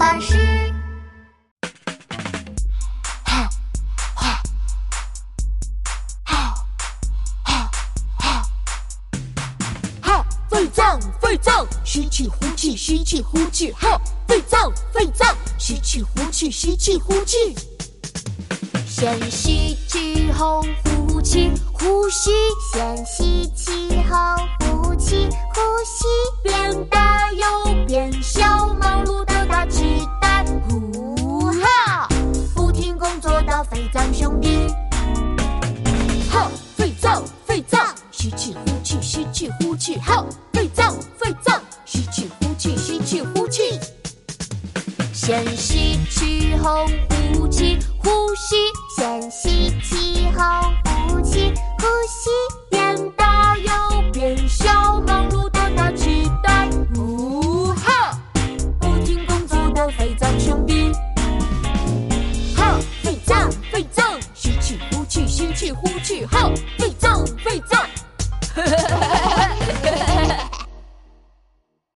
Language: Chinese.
巴士。哈，肺脏，肺脏，吸气呼气，吸气呼气，哈，肺脏，肺脏，吸气呼气，吸气呼气。先吸气后呼气，呼吸，先吸气后呼气，呼吸，作的肺脏兄弟。好，肺脏，肺脏，吸气呼气，吸气呼气，好，肺脏，肺脏，吸气呼气，吸气呼气。先吸气后呼气，呼吸，先吸哈，肺脏，肺脏，吸气呼气，吸气呼气，哈，